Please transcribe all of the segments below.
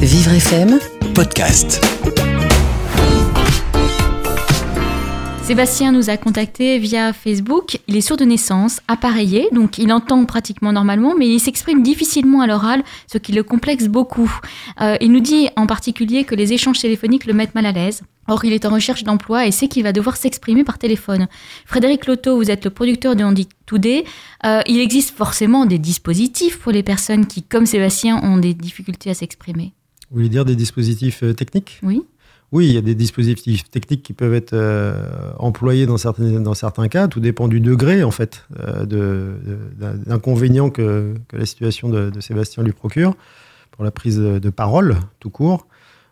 Vivre FM, podcast. Sébastien nous a contacté via Facebook. Il est sourd de naissance, appareillé, donc il entend pratiquement normalement, mais il s'exprime difficilement à l'oral, ce qui le complexe beaucoup. Euh, il nous dit en particulier que les échanges téléphoniques le mettent mal à l'aise. Or, il est en recherche d'emploi et sait qu'il va devoir s'exprimer par téléphone. Frédéric Loto, vous êtes le producteur de Handy Today. Euh, il existe forcément des dispositifs pour les personnes qui, comme Sébastien, ont des difficultés à s'exprimer. Vous voulez dire des dispositifs euh, techniques? Oui. Oui, il y a des dispositifs techniques qui peuvent être euh, employés dans certains, dans certains cas. Tout dépend du degré, en fait, euh, d'inconvénient que, que la situation de, Sébastien lui procure pour la prise de, parole, tout court.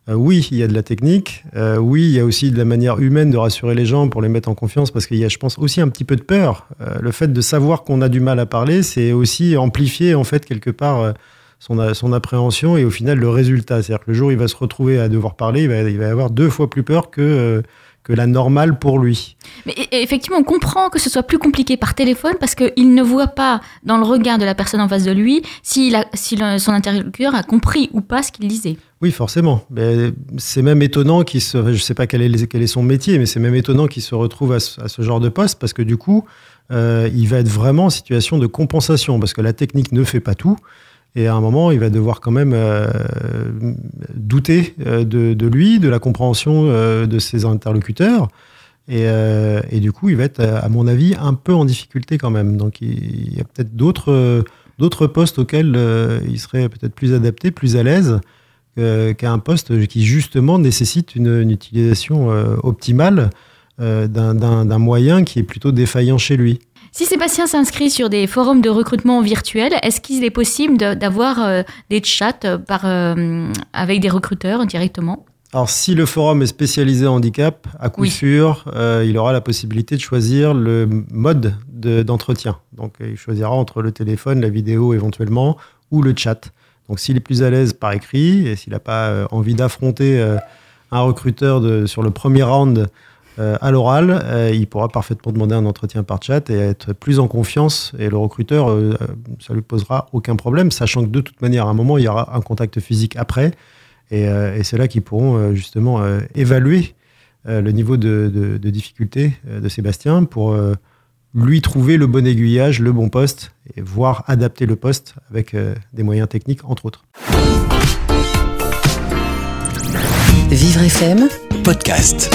Euh, oui, il y a de la technique. Euh, oui, il y a aussi de la manière humaine de rassurer les gens pour les mettre en confiance, parce qu'il y a, je pense, aussi un petit peu de peur. Le fait de savoir qu'on a du mal à parler, c'est aussi amplifier, en fait, quelque part, son, son appréhension et au final le résultat. C'est-à-dire que le jour où il va se retrouver à devoir parler, il va, il va avoir deux fois plus peur que, euh, que la normale pour lui. Mais effectivement, on comprend que ce soit plus compliqué par téléphone parce qu'il ne voit pas dans le regard de la personne en face de lui si, si le- son interlocuteur a compris ou pas ce qu'il disait. Oui, forcément. Mais c'est même étonnant qu'il se. Je ne sais pas quel est, quel est son métier, mais c'est même étonnant qu'il se retrouve à ce, à ce genre de poste parce que du coup, euh, il va être vraiment en situation de compensation parce que la technique ne fait pas tout. Et à un moment, il va devoir quand même euh, douter euh, de, lui, de la compréhension euh, de ses interlocuteurs. Et, du coup, il va être, à mon avis, un peu en difficulté quand même. Donc, il, y a peut-être d'autres postes auxquels il serait peut-être plus adapté, plus à l'aise qu'à un poste qui justement nécessite une, utilisation optimale d'un moyen qui est plutôt défaillant chez lui. Si Sébastien s'inscrit sur des forums de recrutement virtuels, est-ce qu'il est possible d'avoir euh, des chats euh, par, euh, avec des recruteurs directement? Alors si le forum est spécialisé en handicap, à coup Oui. sûr, euh, il aura la possibilité de choisir le mode de- d'entretien. Donc il choisira entre le téléphone, la vidéo éventuellement, ou le chat. Donc s'il est plus à l'aise par écrit et s'il n'a pas euh, envie d'affronter euh, un recruteur de- sur le premier round à l'oral, euh, il pourra parfaitement demander un entretien par chat et être plus en confiance. Et le recruteur, euh, euh, ça lui posera aucun problème, sachant que de toute manière, à un moment, il y aura un contact physique après. Et, euh, c'est là qu'ils pourront euh, justement euh, évaluer euh, le niveau de, difficulté euh, de Sébastien pour euh, lui trouver le bon aiguillage, le bon poste, et voir adapter le poste avec euh, des moyens techniques, entre autres. Vivre FM, Podcast.